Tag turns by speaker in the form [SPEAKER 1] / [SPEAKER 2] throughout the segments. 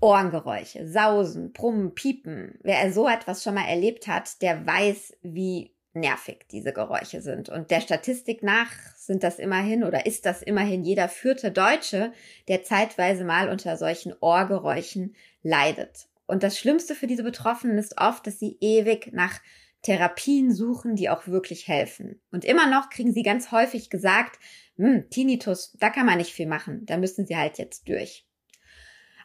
[SPEAKER 1] Ohrengeräusche, Sausen, Brummen, Piepen. Wer so etwas schon mal erlebt hat, der weiß, wie nervig diese Geräusche sind. Und der Statistik nach sind das immerhin oder ist das immerhin jeder vierte Deutsche, der zeitweise mal unter solchen Ohrgeräuschen leidet. Und das Schlimmste für diese Betroffenen ist oft, dass sie ewig nach Therapien suchen, die auch wirklich helfen. Und immer noch kriegen sie ganz häufig gesagt, hm, Tinnitus, da kann man nicht viel machen, da müssen sie halt jetzt durch.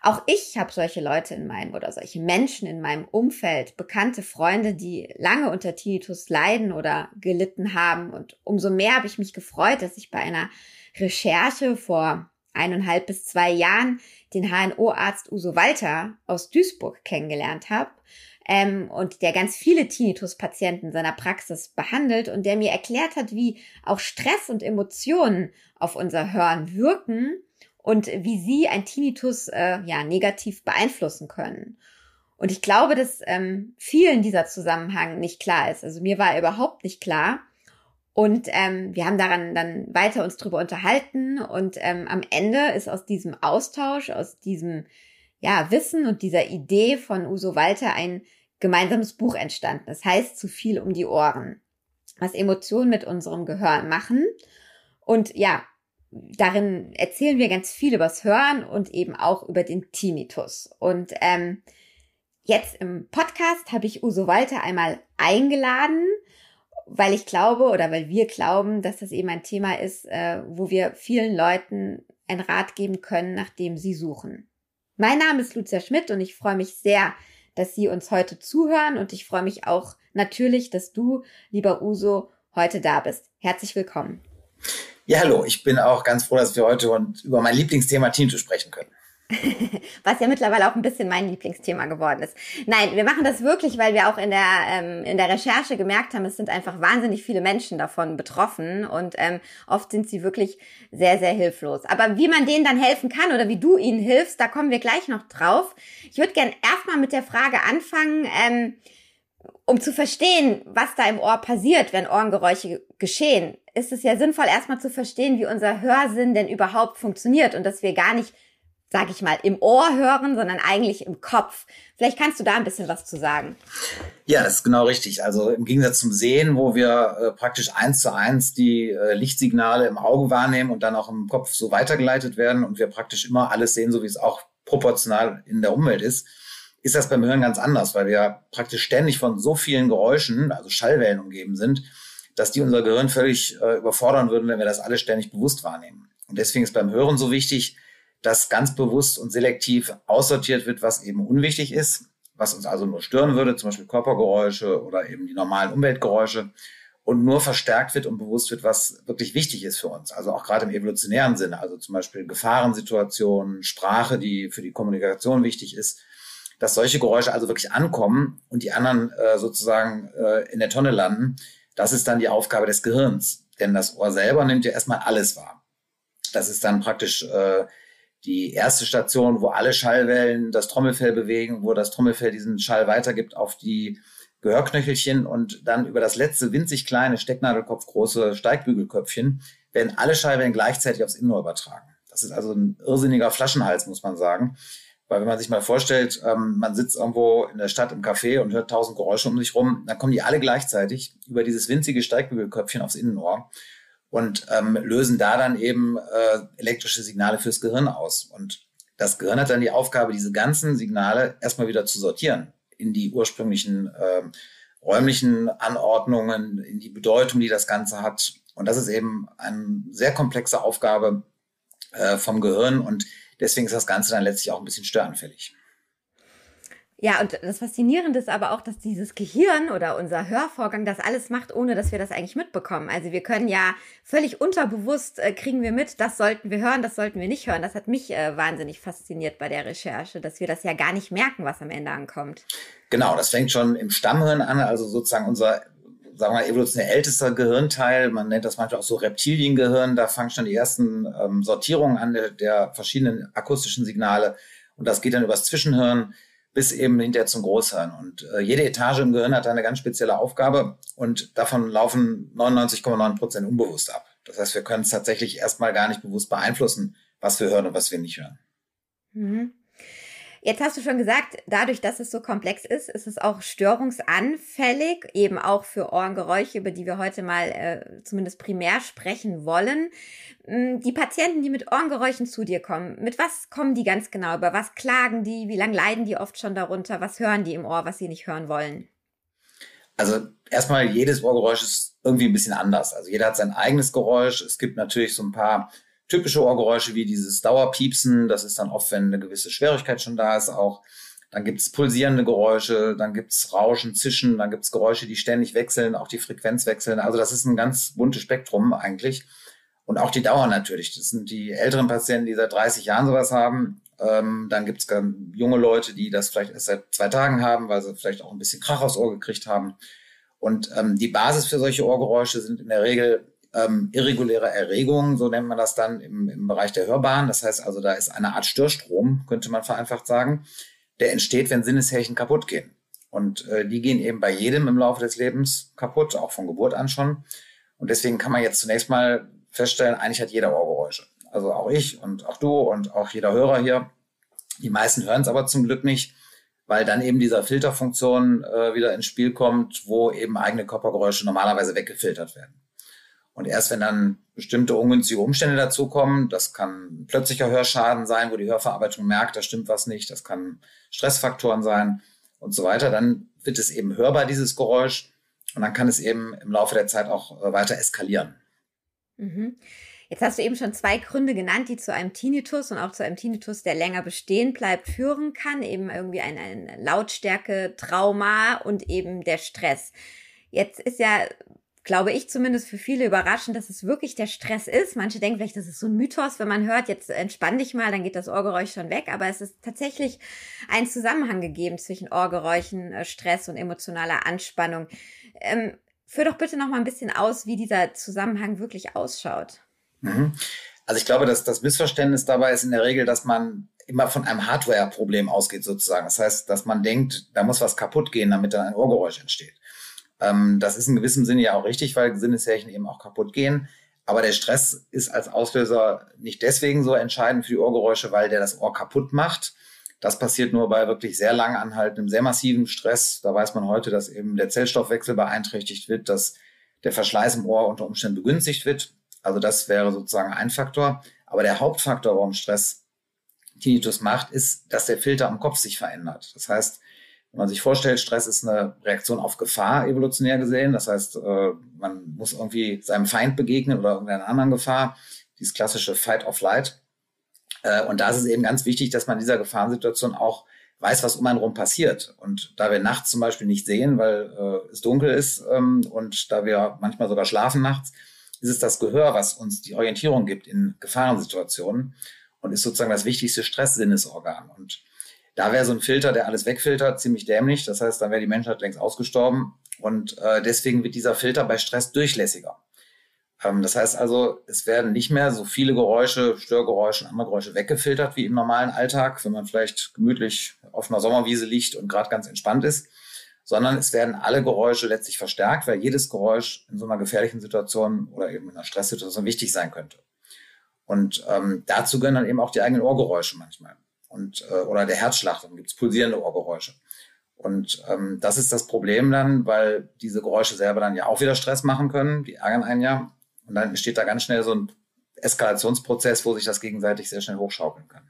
[SPEAKER 1] Auch ich habe solche Leute in meinem oder solche Menschen in meinem Umfeld, bekannte Freunde, die lange unter Tinnitus leiden oder gelitten haben. Und umso mehr habe ich mich gefreut, dass ich bei einer Recherche vor eineinhalb bis zwei Jahren den HNO-Arzt Uso Walter aus Duisburg kennengelernt habe. Ähm, und der ganz viele Tinnitus-Patienten seiner Praxis behandelt und der mir erklärt hat, wie auch Stress und Emotionen auf unser Hören wirken und wie sie ein Tinnitus äh, ja negativ beeinflussen können. Und ich glaube, dass ähm, vielen dieser Zusammenhang nicht klar ist. Also mir war er überhaupt nicht klar. Und ähm, wir haben daran dann weiter uns drüber unterhalten. Und ähm, am Ende ist aus diesem Austausch, aus diesem ja, Wissen und dieser Idee von Uso Walter ein gemeinsames Buch entstanden. Das heißt zu viel um die Ohren, was Emotionen mit unserem Gehirn machen. Und ja, darin erzählen wir ganz viel übers Hören und eben auch über den Tinnitus. Und ähm, jetzt im Podcast habe ich Uso Walter einmal eingeladen, weil ich glaube oder weil wir glauben, dass das eben ein Thema ist, äh, wo wir vielen Leuten einen Rat geben können, nach dem sie suchen. Mein Name ist Lucia Schmidt und ich freue mich sehr, dass Sie uns heute zuhören und ich freue mich auch natürlich, dass du, lieber Uso, heute da bist. Herzlich willkommen.
[SPEAKER 2] Ja, hallo. Ich bin auch ganz froh, dass wir heute über mein Lieblingsthema Tinnitus sprechen können.
[SPEAKER 1] Was ja mittlerweile auch ein bisschen mein Lieblingsthema geworden ist. Nein, wir machen das wirklich, weil wir auch in der, ähm, in der Recherche gemerkt haben, es sind einfach wahnsinnig viele Menschen davon betroffen und ähm, oft sind sie wirklich sehr, sehr hilflos. Aber wie man denen dann helfen kann oder wie du ihnen hilfst, da kommen wir gleich noch drauf. Ich würde gern erstmal mit der Frage anfangen, ähm, um zu verstehen, was da im Ohr passiert, wenn Ohrengeräusche geschehen, ist es ja sinnvoll, erstmal zu verstehen, wie unser Hörsinn denn überhaupt funktioniert und dass wir gar nicht, sag ich mal, im Ohr hören, sondern eigentlich im Kopf. Vielleicht kannst du da ein bisschen was zu sagen.
[SPEAKER 2] Ja, das ist genau richtig. Also im Gegensatz zum Sehen, wo wir äh, praktisch eins zu eins die äh, Lichtsignale im Auge wahrnehmen und dann auch im Kopf so weitergeleitet werden und wir praktisch immer alles sehen, so wie es auch proportional in der Umwelt ist, ist das beim Hören ganz anders, weil wir praktisch ständig von so vielen Geräuschen, also Schallwellen umgeben sind, dass die unser Gehirn völlig äh, überfordern würden, wenn wir das alles ständig bewusst wahrnehmen. Und deswegen ist beim Hören so wichtig, dass ganz bewusst und selektiv aussortiert wird, was eben unwichtig ist, was uns also nur stören würde, zum Beispiel Körpergeräusche oder eben die normalen Umweltgeräusche und nur verstärkt wird und bewusst wird, was wirklich wichtig ist für uns. Also auch gerade im evolutionären Sinne, also zum Beispiel Gefahrensituationen, Sprache, die für die Kommunikation wichtig ist dass solche Geräusche also wirklich ankommen und die anderen äh, sozusagen äh, in der Tonne landen, das ist dann die Aufgabe des Gehirns. Denn das Ohr selber nimmt ja erstmal alles wahr. Das ist dann praktisch äh, die erste Station, wo alle Schallwellen das Trommelfell bewegen, wo das Trommelfell diesen Schall weitergibt auf die Gehörknöchelchen und dann über das letzte winzig kleine Stecknadelkopf große Steigbügelköpfchen werden alle Schallwellen gleichzeitig aufs Innenohr übertragen. Das ist also ein irrsinniger Flaschenhals, muss man sagen. Weil wenn man sich mal vorstellt, ähm, man sitzt irgendwo in der Stadt im Café und hört tausend Geräusche um sich rum, dann kommen die alle gleichzeitig über dieses winzige Steigbügelköpfchen aufs Innenohr und ähm, lösen da dann eben äh, elektrische Signale fürs Gehirn aus. Und das Gehirn hat dann die Aufgabe, diese ganzen Signale erstmal wieder zu sortieren in die ursprünglichen äh, räumlichen Anordnungen, in die Bedeutung, die das Ganze hat. Und das ist eben eine sehr komplexe Aufgabe äh, vom Gehirn und Deswegen ist das Ganze dann letztlich auch ein bisschen störanfällig.
[SPEAKER 1] Ja, und das Faszinierende ist aber auch, dass dieses Gehirn oder unser Hörvorgang das alles macht, ohne dass wir das eigentlich mitbekommen. Also wir können ja völlig unterbewusst äh, kriegen wir mit, das sollten wir hören, das sollten wir nicht hören. Das hat mich äh, wahnsinnig fasziniert bei der Recherche, dass wir das ja gar nicht merken, was am Ende ankommt.
[SPEAKER 2] Genau, das fängt schon im Stammhirn an, also sozusagen unser sagen wir mal, evolutionär ältester Gehirnteil. Man nennt das manchmal auch so Reptiliengehirn. Da fangen schon die ersten ähm, Sortierungen an der, der, verschiedenen akustischen Signale. Und das geht dann übers Zwischenhirn bis eben hinterher zum Großhirn. Und äh, jede Etage im Gehirn hat eine ganz spezielle Aufgabe und davon laufen 99,9 Prozent unbewusst ab. Das heißt, wir können es tatsächlich erstmal gar nicht bewusst beeinflussen, was wir hören und was wir nicht hören.
[SPEAKER 1] Mhm. Jetzt hast du schon gesagt, dadurch, dass es so komplex ist, ist es auch störungsanfällig, eben auch für Ohrengeräusche, über die wir heute mal äh, zumindest primär sprechen wollen. Mm, die Patienten, die mit Ohrengeräuschen zu dir kommen, mit was kommen die ganz genau? Über was klagen die? Wie lange leiden die oft schon darunter? Was hören die im Ohr, was sie nicht hören wollen?
[SPEAKER 2] Also erstmal, jedes Ohrgeräusch ist irgendwie ein bisschen anders. Also jeder hat sein eigenes Geräusch. Es gibt natürlich so ein paar typische Ohrgeräusche wie dieses Dauerpiepsen. Das ist dann oft, wenn eine gewisse Schwierigkeit schon da ist, auch. Dann gibt's pulsierende Geräusche, dann gibt's Rauschen, Zischen, dann gibt's Geräusche, die ständig wechseln, auch die Frequenz wechseln. Also das ist ein ganz buntes Spektrum eigentlich. Und auch die Dauer natürlich. Das sind die älteren Patienten, die seit 30 Jahren sowas haben. Ähm, dann gibt's junge Leute, die das vielleicht erst seit zwei Tagen haben, weil sie vielleicht auch ein bisschen Krach aufs Ohr gekriegt haben. Und ähm, die Basis für solche Ohrgeräusche sind in der Regel ähm, irreguläre Erregungen, so nennt man das dann im, im Bereich der Hörbahn. Das heißt also, da ist eine Art Störstrom, könnte man vereinfacht sagen, der entsteht, wenn Sinneshärchen kaputt gehen. Und äh, die gehen eben bei jedem im Laufe des Lebens kaputt, auch von Geburt an schon. Und deswegen kann man jetzt zunächst mal feststellen, eigentlich hat jeder Ohrgeräusche. Also auch ich und auch du und auch jeder Hörer hier. Die meisten hören es aber zum Glück nicht, weil dann eben dieser Filterfunktion äh, wieder ins Spiel kommt, wo eben eigene Körpergeräusche normalerweise weggefiltert werden. Und erst wenn dann bestimmte ungünstige Umstände dazukommen, das kann plötzlicher Hörschaden sein, wo die Hörverarbeitung merkt, da stimmt was nicht, das kann Stressfaktoren sein und so weiter, dann wird es eben hörbar, dieses Geräusch. Und dann kann es eben im Laufe der Zeit auch äh, weiter eskalieren.
[SPEAKER 1] Mhm. Jetzt hast du eben schon zwei Gründe genannt, die zu einem Tinnitus und auch zu einem Tinnitus, der länger bestehen bleibt, führen kann. Eben irgendwie ein, ein Lautstärke-Trauma und eben der Stress. Jetzt ist ja glaube ich zumindest für viele überraschend, dass es wirklich der Stress ist. Manche denken vielleicht, das ist so ein Mythos, wenn man hört, jetzt entspann dich mal, dann geht das Ohrgeräusch schon weg. Aber es ist tatsächlich ein Zusammenhang gegeben zwischen Ohrgeräuschen, äh, Stress und emotionaler Anspannung. Ähm, führ doch bitte noch mal ein bisschen aus, wie dieser Zusammenhang wirklich ausschaut.
[SPEAKER 2] Mhm. Also ich glaube, dass das Missverständnis dabei ist in der Regel, dass man immer von einem Hardware-Problem ausgeht sozusagen. Das heißt, dass man denkt, da muss was kaputt gehen, damit dann ein Ohrgeräusch entsteht. Ähm, das ist in gewissem Sinne ja auch richtig, weil Sinneshärchen eben auch kaputt gehen. Aber der Stress ist als Auslöser nicht deswegen so entscheidend für die Ohrgeräusche, weil der das Ohr kaputt macht. Das passiert nur bei wirklich sehr lang anhaltendem, sehr massiven Stress. Da weiß man heute, dass eben der Zellstoffwechsel beeinträchtigt wird, dass der Verschleiß im Ohr unter Umständen begünstigt wird. Also das wäre sozusagen ein Faktor. Aber der Hauptfaktor, warum Stress Tinnitus macht, ist, dass der Filter am Kopf sich verändert. Das heißt, wenn man sich vorstellt, Stress ist eine Reaktion auf Gefahr evolutionär gesehen. Das heißt, äh, man muss irgendwie seinem Feind begegnen oder irgendeiner anderen Gefahr. Dieses klassische Fight of Flight. Äh, und da ist es eben ganz wichtig, dass man in dieser Gefahrensituation auch weiß, was um einen rum passiert. Und da wir nachts zum Beispiel nicht sehen, weil äh, es dunkel ist ähm, und da wir manchmal sogar schlafen nachts, ist es das Gehör, was uns die Orientierung gibt in Gefahrensituationen und ist sozusagen das wichtigste Stresssinnesorgan. Und da wäre so ein Filter, der alles wegfiltert, ziemlich dämlich. Das heißt, dann wäre die Menschheit längst ausgestorben. Und äh, deswegen wird dieser Filter bei Stress durchlässiger. Ähm, das heißt also, es werden nicht mehr so viele Geräusche, Störgeräusche und andere Geräusche weggefiltert wie im normalen Alltag, wenn man vielleicht gemütlich auf einer Sommerwiese liegt und gerade ganz entspannt ist, sondern es werden alle Geräusche letztlich verstärkt, weil jedes Geräusch in so einer gefährlichen Situation oder eben in einer Stresssituation wichtig sein könnte. Und ähm, dazu gehören dann eben auch die eigenen Ohrgeräusche manchmal und äh, oder der Herzschlag, dann gibt's pulsierende Ohrgeräusche. Und ähm, das ist das Problem dann, weil diese Geräusche selber dann ja auch wieder Stress machen können, die ärgern einen ja. Und dann entsteht da ganz schnell so ein Eskalationsprozess, wo sich das gegenseitig sehr schnell hochschaukeln kann.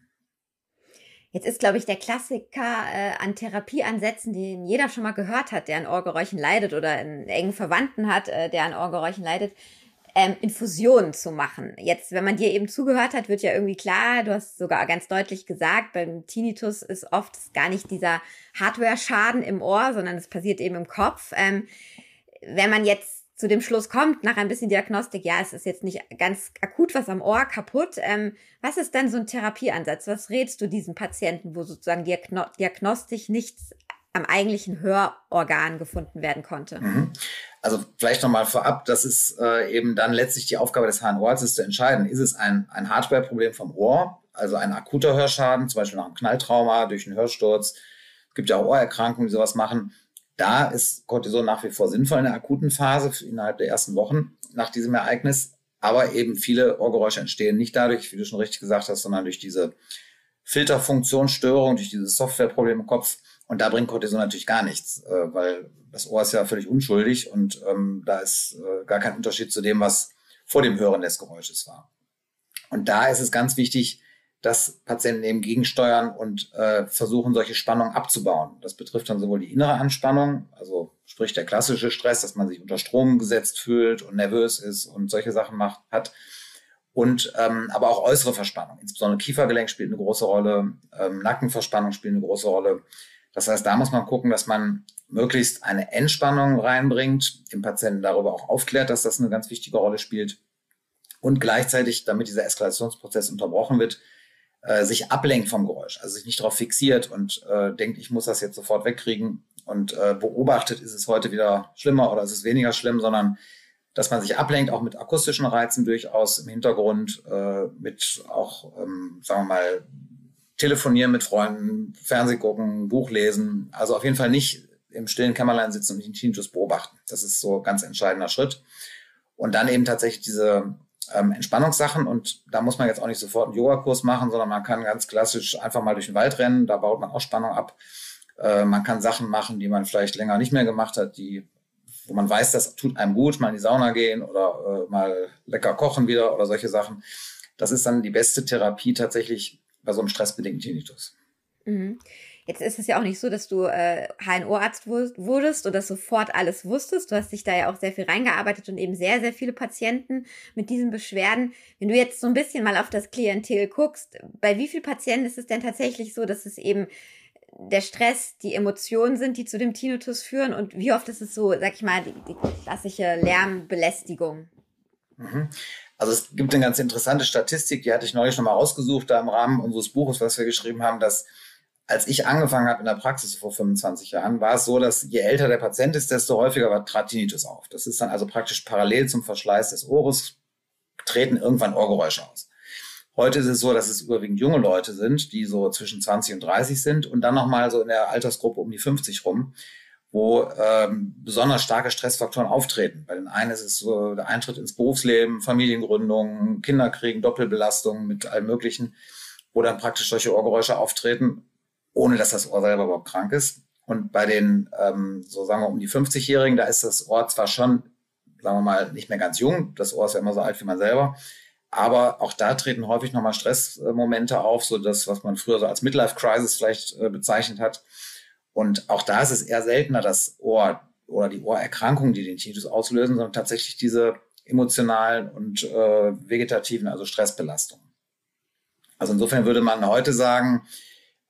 [SPEAKER 1] Jetzt ist, glaube ich, der Klassiker äh, an Therapieansätzen, den jeder schon mal gehört hat, der an Ohrgeräuschen leidet oder einen engen Verwandten hat, äh, der an Ohrgeräuschen leidet, ähm, Infusionen zu machen. Jetzt, wenn man dir eben zugehört hat, wird ja irgendwie klar, du hast sogar ganz deutlich gesagt, beim Tinnitus ist oft gar nicht dieser Hardware-Schaden im Ohr, sondern es passiert eben im Kopf. Ähm, wenn man jetzt zu dem Schluss kommt, nach ein bisschen Diagnostik, ja, es ist jetzt nicht ganz akut was am Ohr kaputt. Ähm, was ist denn so ein Therapieansatz? Was rätst du diesen Patienten, wo sozusagen diagno diagnostisch nichts am eigentlichen Hörorgan gefunden werden konnte?
[SPEAKER 2] Mhm. Also vielleicht nochmal vorab, das ist äh, eben dann letztlich die Aufgabe des HNO-Arztes zu entscheiden, ist es ein, ein Hardware-Problem vom Ohr, also ein akuter Hörschaden, zum Beispiel nach einem Knalltrauma, durch einen Hörsturz. Es gibt ja auch Ohrerkrankungen, die sowas machen. Da ist Cortison nach wie vor sinnvoll in der akuten Phase innerhalb der ersten Wochen nach diesem Ereignis. Aber eben viele Ohrgeräusche entstehen nicht dadurch, wie du schon richtig gesagt hast, sondern durch diese Filterfunktionsstörung, durch dieses Softwareproblem im Kopf. Und da bringt Cortison natürlich gar nichts, äh, weil das Ohr ist ja völlig unschuldig und ähm, da ist äh, gar kein Unterschied zu dem, was vor dem Hören des Geräusches war. Und da ist es ganz wichtig, dass Patienten eben gegensteuern und äh, versuchen, solche Spannungen abzubauen. Das betrifft dann sowohl die innere Anspannung, also sprich der klassische Stress, dass man sich unter Strom gesetzt fühlt und nervös ist und solche Sachen macht, hat. Und ähm, aber auch äußere Verspannung, insbesondere Kiefergelenk spielt eine große Rolle, ähm, Nackenverspannung spielt eine große Rolle. Das heißt, da muss man gucken, dass man möglichst eine Entspannung reinbringt, den Patienten darüber auch aufklärt, dass das eine ganz wichtige Rolle spielt und gleichzeitig, damit dieser Eskalationsprozess unterbrochen wird, äh, sich ablenkt vom Geräusch, also sich nicht darauf fixiert und äh, denkt, ich muss das jetzt sofort wegkriegen und äh, beobachtet, ist es heute wieder schlimmer oder ist es weniger schlimm, sondern dass man sich ablenkt, auch mit akustischen Reizen durchaus im Hintergrund, äh, mit auch, ähm, sagen wir mal, telefonieren mit Freunden, Fernseh gucken, Buch lesen. Also auf jeden Fall nicht im stillen Kämmerlein sitzen und den Tinnitus beobachten. Das ist so ein ganz entscheidender Schritt. Und dann eben tatsächlich diese ähm, Entspannungssachen und da muss man jetzt auch nicht sofort einen Yogakurs machen, sondern man kann ganz klassisch einfach mal durch den Wald rennen, da baut man auch Spannung ab. Äh, man kann Sachen machen, die man vielleicht länger nicht mehr gemacht hat, die wo man weiß, das tut einem gut, mal in die Sauna gehen oder äh, mal lecker kochen wieder oder solche Sachen. Das ist dann die beste Therapie tatsächlich bei so einem stressbedingten Tinnitus.
[SPEAKER 1] Mhm. Jetzt ist es ja auch nicht so, dass du äh, HNO-Arzt wurdest oder sofort alles wusstest. Du hast dich da ja auch sehr viel reingearbeitet und eben sehr, sehr viele Patienten mit diesen Beschwerden. Wenn du jetzt so ein bisschen mal auf das Klientel guckst, bei wie vielen Patienten ist es denn tatsächlich so, dass es eben der Stress, die Emotionen sind, die zu dem Tinnitus führen und wie oft ist es so, sag ich mal, die, die klassische Lärmbelästigung?
[SPEAKER 2] Mhm. Also es gibt eine ganz interessante Statistik, die hatte ich neulich nochmal rausgesucht, da im Rahmen unseres Buches, was wir geschrieben haben, dass als ich angefangen habe in der Praxis vor 25 Jahren, war es so, dass je älter der Patient ist, desto häufiger trat Tinnitus auf. Das ist dann also praktisch parallel zum Verschleiß des Ohres, treten irgendwann Ohrgeräusche aus. Heute ist es so, dass es überwiegend junge Leute sind, die so zwischen 20 und 30 sind und dann nochmal so in der Altersgruppe um die 50 rum, wo ähm, besonders starke Stressfaktoren auftreten. Bei den einen ist es so der Eintritt ins Berufsleben, Familiengründung, Kinderkriegen, Doppelbelastung mit allem Möglichen, wo dann praktisch solche Ohrgeräusche auftreten ohne dass das Ohr selber überhaupt krank ist. Und bei den, ähm, so sagen wir, um die 50-Jährigen, da ist das Ohr zwar schon, sagen wir mal, nicht mehr ganz jung. Das Ohr ist ja immer so alt wie man selber. Aber auch da treten häufig nochmal Stressmomente auf, so das, was man früher so als Midlife-Crisis vielleicht äh, bezeichnet hat. Und auch da ist es eher seltener das Ohr oder die Ohrerkrankungen, die den Tinnitus auslösen, sondern tatsächlich diese emotionalen und äh, vegetativen, also Stressbelastungen. Also insofern würde man heute sagen,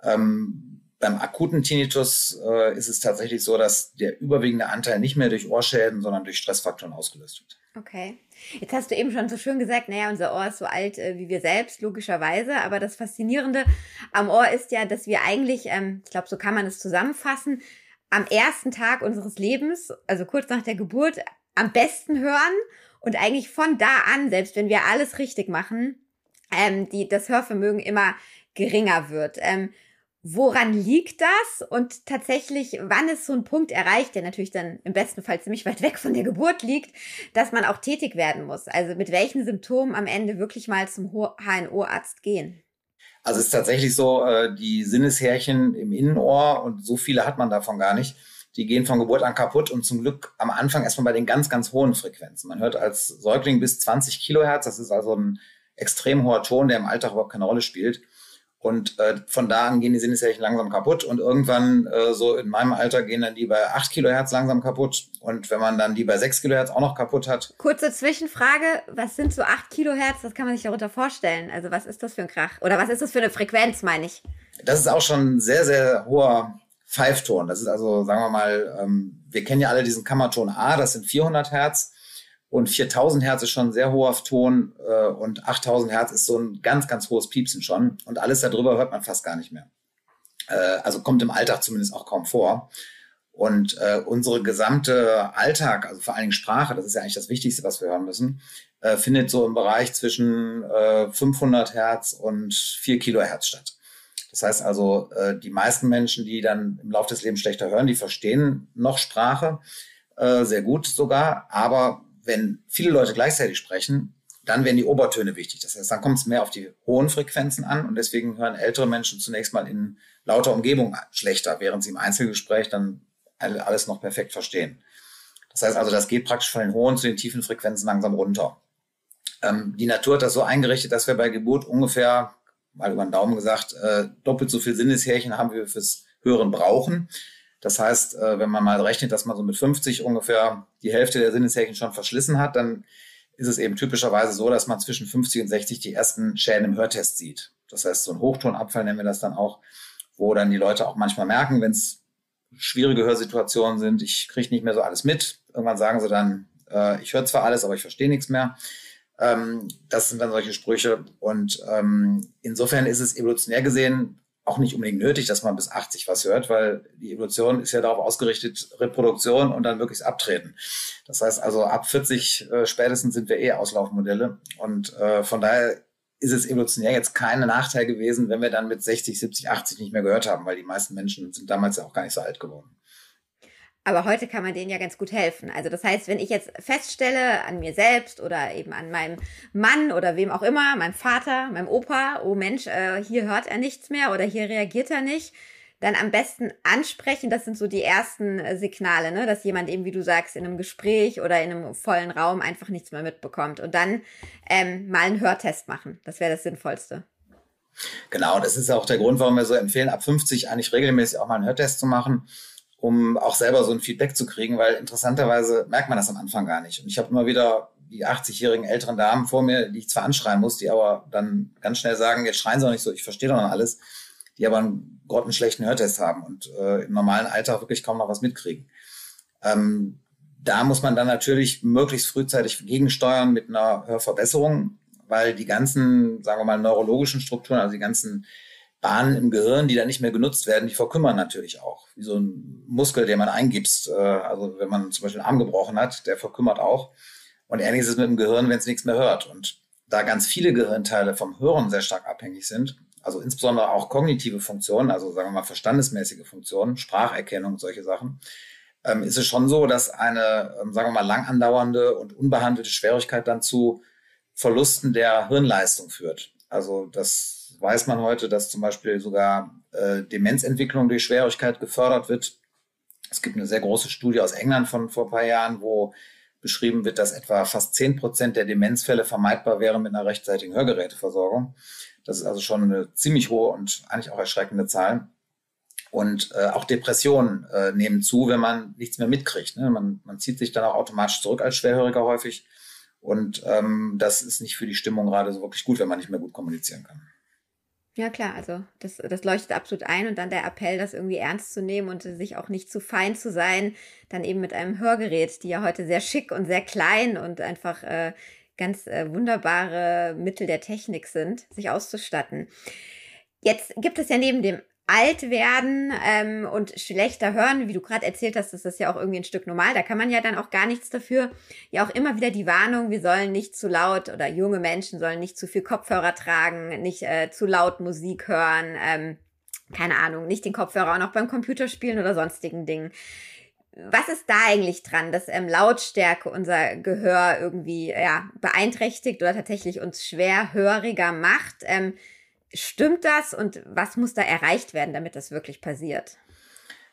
[SPEAKER 2] ähm, beim akuten Tinnitus äh, ist es tatsächlich so, dass der überwiegende Anteil nicht mehr durch Ohrschäden, sondern durch Stressfaktoren ausgelöst wird.
[SPEAKER 1] Okay. Jetzt hast du eben schon so schön gesagt, naja, unser Ohr ist so alt äh, wie wir selbst, logischerweise. Aber das Faszinierende am Ohr ist ja, dass wir eigentlich, ähm, ich glaube, so kann man es zusammenfassen, am ersten Tag unseres Lebens, also kurz nach der Geburt, am besten hören und eigentlich von da an, selbst wenn wir alles richtig machen, ähm, die, das Hörvermögen immer geringer wird. Ähm, woran liegt das? Und tatsächlich, wann ist so ein Punkt erreicht, der natürlich dann im besten Fall ziemlich weit weg von der Geburt liegt, dass man auch tätig werden muss? Also mit welchen Symptomen am Ende wirklich mal zum HNO-Arzt gehen?
[SPEAKER 2] Also es ist tatsächlich so, äh, die Sinneshärchen im Innenohr und so viele hat man davon gar nicht. Die gehen von Geburt an kaputt und zum Glück am Anfang erstmal bei den ganz, ganz hohen Frequenzen. Man hört als Säugling bis 20 Kilohertz. Das ist also ein extrem hoher Ton, der im Alltag überhaupt keine Rolle spielt. Und äh, von da an gehen die Sinneszellen langsam kaputt und irgendwann äh, so in meinem Alter gehen dann die bei 8 Kilohertz langsam kaputt. Und wenn man dann die bei 6 Kilohertz auch noch kaputt hat.
[SPEAKER 1] Kurze Zwischenfrage, was sind so 8 Kilohertz? Was kann man sich darunter vorstellen? Also was ist das für ein Krach? Oder was ist das für eine Frequenz, meine ich?
[SPEAKER 2] Das ist auch schon ein sehr, sehr hoher Pfeifton. Das ist also, sagen wir mal, ähm, wir kennen ja alle diesen Kammerton A, das sind 400 Hertz. Und 4000 Hertz ist schon ein sehr hoher Ton äh, und 8000 Hertz ist so ein ganz, ganz hohes Piepsen schon. Und alles darüber hört man fast gar nicht mehr. Äh, also kommt im Alltag zumindest auch kaum vor. Und äh, unsere gesamte Alltag, also vor allen Dingen Sprache, das ist ja eigentlich das Wichtigste, was wir hören müssen, äh, findet so im Bereich zwischen äh, 500 Hertz und 4 Kilohertz statt. Das heißt also, äh, die meisten Menschen, die dann im Laufe des Lebens schlechter hören, die verstehen noch Sprache, äh, sehr gut sogar, aber wenn viele Leute gleichzeitig sprechen, dann werden die Obertöne wichtig. Das heißt, dann kommt es mehr auf die hohen Frequenzen an und deswegen hören ältere Menschen zunächst mal in lauter Umgebung schlechter, während sie im Einzelgespräch dann alles noch perfekt verstehen. Das heißt also, das geht praktisch von den hohen zu den tiefen Frequenzen langsam runter. Ähm, die Natur hat das so eingerichtet, dass wir bei Geburt ungefähr, mal über den Daumen gesagt, äh, doppelt so viel Sinneshärchen haben, wie wir fürs Hören brauchen. Das heißt, äh, wenn man mal rechnet, dass man so mit 50 ungefähr die Hälfte der Sinneshärchen schon verschlissen hat, dann ist es eben typischerweise so, dass man zwischen 50 und 60 die ersten Schäden im Hörtest sieht. Das heißt, so ein Hochtonabfall nennen wir das dann auch, wo dann die Leute auch manchmal merken, wenn es schwierige Hörsituationen sind, ich kriege nicht mehr so alles mit. Irgendwann sagen sie dann, äh, ich höre zwar alles, aber ich verstehe nichts mehr. Ähm, das sind dann solche Sprüche. Und ähm, insofern ist es evolutionär gesehen auch nicht unbedingt nötig, dass man bis 80 was hört, weil die Evolution ist ja darauf ausgerichtet, Reproduktion und dann wirklich abtreten. Das heißt also, ab 40 äh, spätestens sind wir eh Auslaufmodelle. Und äh, von daher ist es evolutionär jetzt kein Nachteil gewesen, wenn wir dann mit 60, 70, 80 nicht mehr gehört haben, weil die meisten Menschen sind damals ja auch gar nicht so alt geworden.
[SPEAKER 1] Aber heute kann man denen ja ganz gut helfen. Also das heißt, wenn ich jetzt feststelle an mir selbst oder eben an meinem Mann oder wem auch immer, meinem Vater, meinem Opa, oh Mensch, äh, hier hört er nichts mehr oder hier reagiert er nicht, dann am besten ansprechen. Das sind so die ersten äh, Signale, ne? dass jemand eben, wie du sagst, in einem Gespräch oder in einem vollen Raum einfach nichts mehr mitbekommt. Und dann ähm, mal einen Hörtest machen. Das wäre das Sinnvollste.
[SPEAKER 2] Genau, das ist auch der Grund, warum wir so empfehlen, ab 50 eigentlich regelmäßig auch mal einen Hörtest zu machen um auch selber so ein Feedback zu kriegen, weil interessanterweise merkt man das am Anfang gar nicht. Und ich habe immer wieder die 80-jährigen älteren Damen vor mir, die ich zwar anschreien muss, die aber dann ganz schnell sagen, jetzt schreien sie auch nicht so, ich verstehe doch noch alles, die aber einen grottenschlechten Hörtest haben und äh, im normalen Alter wirklich kaum noch was mitkriegen. Ähm, da muss man dann natürlich möglichst frühzeitig gegensteuern mit einer Hörverbesserung, weil die ganzen, sagen wir mal, neurologischen Strukturen, also die ganzen Bahnen im Gehirn, die dann nicht mehr genutzt werden, die verkümmern natürlich auch. Wie so ein Muskel, den man eingibst. Äh, also wenn man zum Beispiel einen Arm gebrochen hat, der verkümmert auch. Und ähnlich ist es mit dem Gehirn, wenn es nichts mehr hört. Und da ganz viele Gehirnteile vom Hören sehr stark abhängig sind, also insbesondere auch kognitive Funktionen, also sagen wir mal verstandesmäßige Funktionen, Spracherkennung, solche Sachen, ähm, ist es schon so, dass eine, ähm, sagen wir mal, lang andauernde und unbehandelte Schwierigkeit dann zu Verlusten der Hirnleistung führt. Also das weiß man heute, dass zum Beispiel sogar äh, Demenzentwicklung durch Schwierigkeit gefördert wird. Es gibt eine sehr große Studie aus England von vor ein paar Jahren, wo beschrieben wird, dass etwa fast zehn Prozent der Demenzfälle vermeidbar wären mit einer rechtzeitigen Hörgeräteversorgung. Das ist also schon eine ziemlich hohe und eigentlich auch erschreckende Zahl. Und äh, auch Depressionen äh, nehmen zu, wenn man nichts mehr mitkriegt. Ne? Man, man zieht sich dann auch automatisch zurück als Schwerhöriger häufig. Und ähm, das ist nicht für die Stimmung gerade so wirklich gut, wenn man nicht mehr gut kommunizieren kann.
[SPEAKER 1] Ja, klar, also das, das leuchtet absolut ein und dann der Appell, das irgendwie ernst zu nehmen und sich auch nicht zu fein zu sein, dann eben mit einem Hörgerät, die ja heute sehr schick und sehr klein und einfach äh, ganz äh, wunderbare Mittel der Technik sind, sich auszustatten. Jetzt gibt es ja neben dem alt werden ähm, und schlechter hören, wie du gerade erzählt hast, das ist ja auch irgendwie ein Stück normal. Da kann man ja dann auch gar nichts dafür. Ja, auch immer wieder die Warnung, wir sollen nicht zu laut oder junge Menschen sollen nicht zu viel Kopfhörer tragen, nicht äh, zu laut Musik hören, ähm, keine Ahnung, nicht den Kopfhörer auch noch beim Computerspielen oder sonstigen Dingen. Was ist da eigentlich dran, dass ähm, Lautstärke unser Gehör irgendwie ja, beeinträchtigt oder tatsächlich uns schwerhöriger macht? Ähm, Stimmt das und was muss da erreicht werden, damit das wirklich passiert?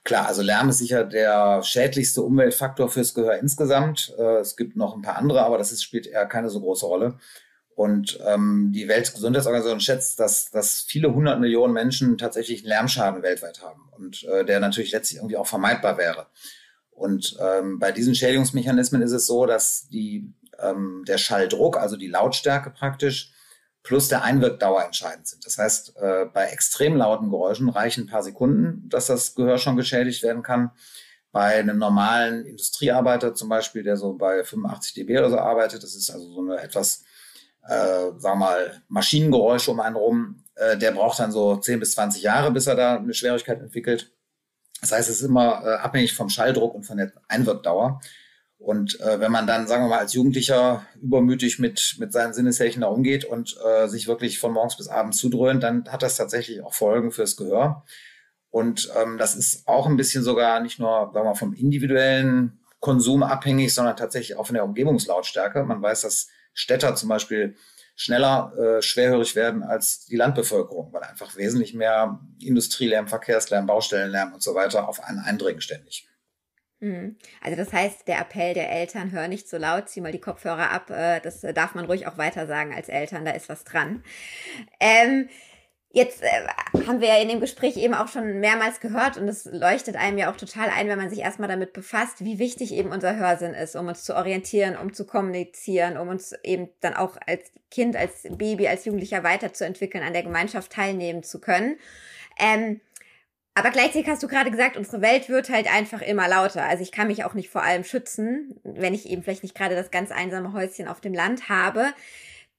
[SPEAKER 2] Klar, also Lärm ist sicher der schädlichste Umweltfaktor fürs Gehör insgesamt. Äh, es gibt noch ein paar andere, aber das ist, spielt eher keine so große Rolle. Und ähm, die Weltgesundheitsorganisation schätzt, dass, dass viele hundert Millionen Menschen tatsächlich einen Lärmschaden weltweit haben und äh, der natürlich letztlich irgendwie auch vermeidbar wäre. Und ähm, bei diesen Schädigungsmechanismen ist es so, dass die, ähm, der Schalldruck, also die Lautstärke praktisch, plus der Einwirkdauer entscheidend sind. Das heißt, äh, bei extrem lauten Geräuschen reichen ein paar Sekunden, dass das Gehör schon geschädigt werden kann. Bei einem normalen Industriearbeiter zum Beispiel, der so bei 85 dB oder so arbeitet, das ist also so eine etwas, äh, sagen wir mal, Maschinengeräusche um einen rum, äh, der braucht dann so 10 bis 20 Jahre, bis er da eine Schwierigkeit entwickelt. Das heißt, es ist immer äh, abhängig vom Schalldruck und von der Einwirkdauer. Und äh, wenn man dann, sagen wir mal, als Jugendlicher übermütig mit, mit seinen Sinneshärchen da umgeht und äh, sich wirklich von morgens bis abends zudröhnt, dann hat das tatsächlich auch Folgen fürs Gehör. Und ähm, das ist auch ein bisschen sogar nicht nur, sagen wir mal, vom individuellen Konsum abhängig, sondern tatsächlich auch von der Umgebungslautstärke. Man weiß, dass Städter zum Beispiel schneller äh, schwerhörig werden als die Landbevölkerung, weil einfach wesentlich mehr Industrielärm, Verkehrslärm, Baustellenlärm und so weiter auf einen eindringen ständig.
[SPEAKER 1] Mhm. Also das heißt, der Appell der Eltern, hör nicht so laut, zieh mal die Kopfhörer ab, äh, das darf man ruhig auch weiter sagen als Eltern, da ist was dran. Ähm, Jetzt äh, haben wir ja in dem Gespräch eben auch schon mehrmals gehört und es leuchtet einem ja auch total ein, wenn man sich erstmal damit befasst, wie wichtig eben unser Hörsinn ist, um uns zu orientieren, um zu kommunizieren, um uns eben dann auch als Kind, als Baby, als Jugendlicher weiterzuentwickeln, an der Gemeinschaft teilnehmen zu können. Ähm, aber gleichzeitig hast du gerade gesagt, unsere Welt wird halt einfach immer lauter. Also ich kann mich auch nicht vor allem schützen, wenn ich eben vielleicht nicht gerade das ganz einsame Häuschen auf dem Land habe.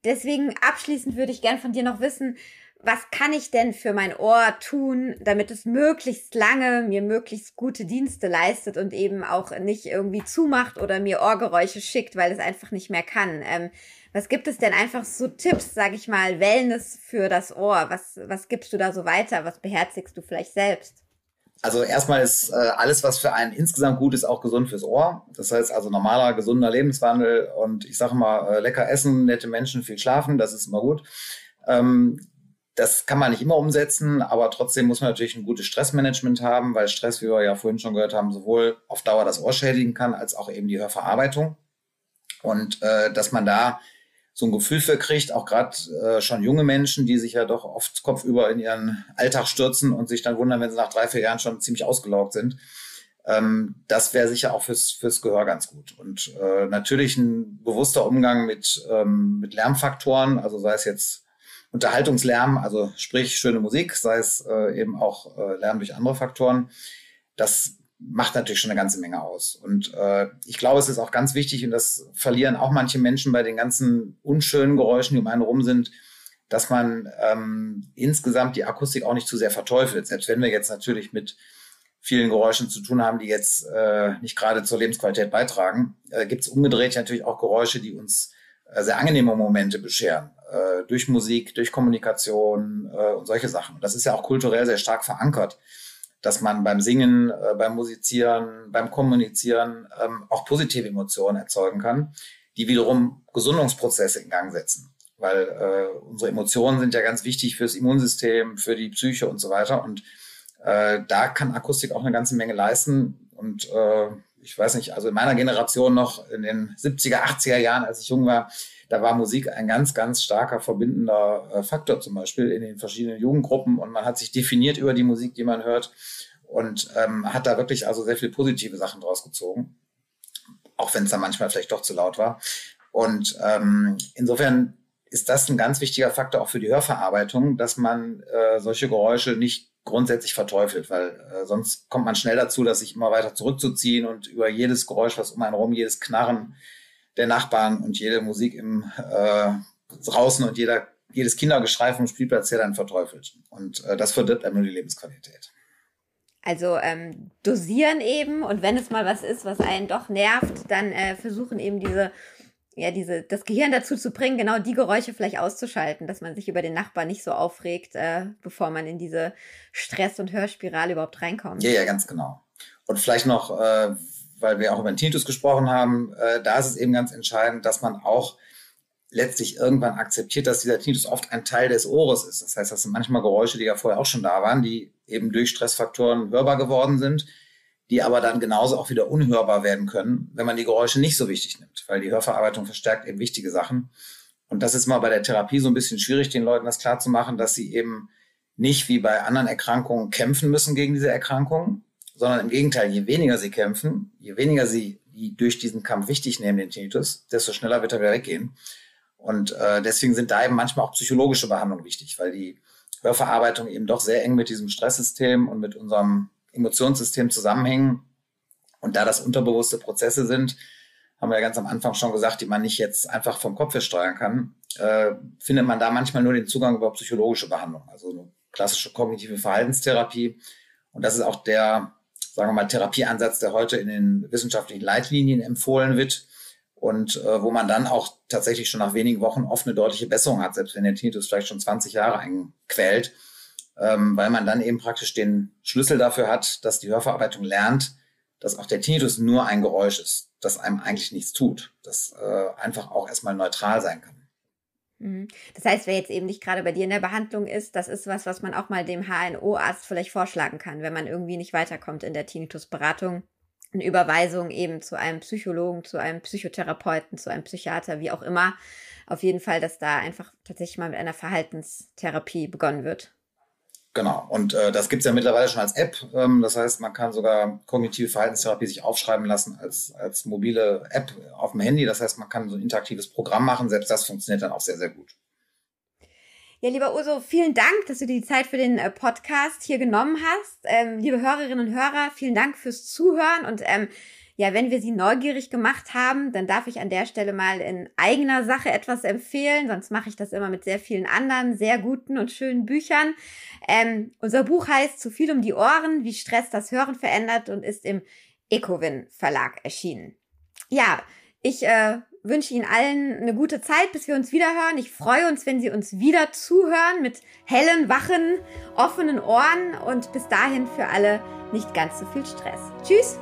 [SPEAKER 1] Deswegen abschließend würde ich gern von dir noch wissen, was kann ich denn für mein Ohr tun, damit es möglichst lange mir möglichst gute Dienste leistet und eben auch nicht irgendwie zumacht oder mir Ohrgeräusche schickt, weil es einfach nicht mehr kann. Ähm, was gibt es denn einfach so Tipps, sag ich mal, Wellness für das Ohr? Was, was gibst du da so weiter? Was beherzigst du vielleicht selbst?
[SPEAKER 2] Also erstmal ist äh, alles, was für einen insgesamt gut ist, auch gesund fürs Ohr. Das heißt also normaler, gesunder Lebenswandel und ich sage mal, äh, lecker essen, nette Menschen, viel schlafen, das ist immer gut. Ähm, das kann man nicht immer umsetzen, aber trotzdem muss man natürlich ein gutes Stressmanagement haben, weil Stress, wie wir ja vorhin schon gehört haben, sowohl auf Dauer das Ohr schädigen kann, als auch eben die Hörverarbeitung. Und äh, dass man da so ein Gefühl für kriegt, auch gerade äh, schon junge Menschen, die sich ja doch oft kopfüber in ihren Alltag stürzen und sich dann wundern, wenn sie nach drei, vier Jahren schon ziemlich ausgelaugt sind. Ähm, das wäre sicher auch fürs, fürs Gehör ganz gut. Und äh, natürlich ein bewusster Umgang mit, ähm, mit Lärmfaktoren, also sei es jetzt Unterhaltungslärm, also sprich schöne Musik, sei es äh, eben auch äh, Lärm durch andere Faktoren, das macht natürlich schon eine ganze Menge aus. Und äh, ich glaube, es ist auch ganz wichtig, und das verlieren auch manche Menschen bei den ganzen unschönen Geräuschen, die um einen rum sind, dass man ähm, insgesamt die Akustik auch nicht zu sehr verteufelt. Selbst wenn wir jetzt natürlich mit vielen Geräuschen zu tun haben, die jetzt äh, nicht gerade zur Lebensqualität beitragen, äh, gibt es umgedreht natürlich auch Geräusche, die uns äh, sehr angenehme Momente bescheren äh, durch Musik, durch Kommunikation äh, und solche Sachen. Das ist ja auch kulturell sehr stark verankert, dass man beim Singen, äh, beim Musizieren, beim Kommunizieren ähm, auch positive Emotionen erzeugen kann, die wiederum Gesundungsprozesse in Gang setzen. Weil äh, unsere Emotionen sind ja ganz wichtig fürs Immunsystem, für die Psyche und so weiter. Und äh, da kann Akustik auch eine ganze Menge leisten. Und äh, ich weiß nicht, also in meiner Generation noch in den 70er, 80er Jahren, als ich jung war, da war Musik ein ganz, ganz starker verbindender äh, Faktor zum Beispiel in den verschiedenen Jugendgruppen und man hat sich definiert über die Musik, die man hört und ähm, hat da wirklich also sehr viel positive Sachen draus gezogen, auch wenn es dann manchmal vielleicht doch zu laut war. Und ähm, insofern ist das ein ganz wichtiger Faktor auch für die Hörverarbeitung, dass man äh, solche Geräusche nicht grundsätzlich verteufelt, weil äh, sonst kommt man schnell dazu, dass sich immer weiter zurückzuziehen und über jedes Geräusch, was um einen rum, jedes Knarren der Nachbarn und jede Musik im äh, draußen und jeder, jedes Kindergeschrei vom Spielplatz her dann verteufelt. Und äh, das verdirbt einem nur die Lebensqualität.
[SPEAKER 1] Also ähm, dosieren eben und wenn es mal was ist, was einen doch nervt, dann äh, versuchen eben diese ja, diese, das Gehirn dazu zu bringen, genau die Geräusche vielleicht auszuschalten, dass man sich über den Nachbarn nicht so aufregt, äh, bevor man in diese Stress- und Hörspirale überhaupt reinkommt.
[SPEAKER 2] Ja, ja, ganz genau. Und vielleicht noch, äh, weil wir auch über den Tinnitus gesprochen haben, äh, da ist es eben ganz entscheidend, dass man auch letztlich irgendwann akzeptiert, dass dieser Tinnitus oft ein Teil des Ohres ist. Das heißt, das sind manchmal Geräusche, die ja vorher auch schon da waren, die eben durch Stressfaktoren hörbar geworden sind, die aber dann genauso auch wieder unhörbar werden können, wenn man die Geräusche nicht so wichtig nimmt, weil die Hörverarbeitung verstärkt eben wichtige Sachen. Und das ist mal bei der Therapie so ein bisschen schwierig, den Leuten das klar zu machen, dass sie eben nicht wie bei anderen Erkrankungen kämpfen müssen gegen diese Erkrankungen, sondern im Gegenteil, je weniger sie kämpfen, je weniger sie die durch diesen Kampf wichtig nehmen, den Tinnitus, desto schneller wird er wieder weggehen. Und äh, deswegen sind da eben manchmal auch psychologische Behandlungen wichtig, weil die Hörverarbeitung eben doch sehr eng mit diesem Stresssystem und mit unserem Emotionssystem zusammenhängen. Und da das unterbewusste Prozesse sind, haben wir ja ganz am Anfang schon gesagt, die man nicht jetzt einfach vom Kopf her steuern kann, äh, findet man da manchmal nur den Zugang über psychologische Behandlung, also eine klassische kognitive Verhaltenstherapie. Und das ist auch der sagen wir mal, Therapieansatz, der heute in den wissenschaftlichen Leitlinien empfohlen wird und äh, wo man dann auch tatsächlich schon nach wenigen Wochen oft eine deutliche Besserung hat, selbst wenn der Tinnitus vielleicht schon 20 Jahre einquält, ähm, weil man dann eben praktisch den Schlüssel dafür hat, dass die Hörverarbeitung lernt, dass auch der Tinnitus nur ein Geräusch ist, das einem eigentlich nichts tut, das äh, einfach auch erstmal neutral sein kann.
[SPEAKER 1] Mhm. Das heißt, wer jetzt eben nicht gerade bei dir in der Behandlung ist, das ist was, was man auch mal dem HNO-Arzt vielleicht vorschlagen kann, wenn man irgendwie nicht weiterkommt in der Tinnitus-Beratung. Eine Überweisung eben zu einem Psychologen, zu einem Psychotherapeuten, zu einem Psychiater, wie auch immer. Auf jeden Fall, dass da einfach tatsächlich mal mit einer Verhaltenstherapie begonnen wird.
[SPEAKER 2] Genau, und äh, das gibt's ja mittlerweile schon als App. Ähm, das heißt, man kann sogar kognitive Verhaltenstherapie sich aufschreiben lassen als, als mobile App auf dem Handy. Das heißt, man kann so ein interaktives Programm machen. Selbst das funktioniert dann auch sehr, sehr gut.
[SPEAKER 1] Ja, lieber Uso, vielen Dank, dass du dir die Zeit für den äh, Podcast hier genommen hast. Ähm, liebe Hörerinnen und Hörer, vielen Dank fürs Zuhören und ähm, ja, wenn wir sie neugierig gemacht haben, dann darf ich an der Stelle mal in eigener Sache etwas empfehlen. Sonst mache ich das immer mit sehr vielen anderen, sehr guten und schönen Büchern. Ähm, unser Buch heißt Zu viel um die Ohren, wie Stress das Hören verändert und ist im Ecowin Verlag erschienen. Ja, ich äh, wünsche Ihnen allen eine gute Zeit, bis wir uns wieder hören. Ich freue uns, wenn Sie uns wieder zuhören mit hellen, wachen, offenen Ohren und bis dahin für alle nicht ganz so viel Stress. Tschüss!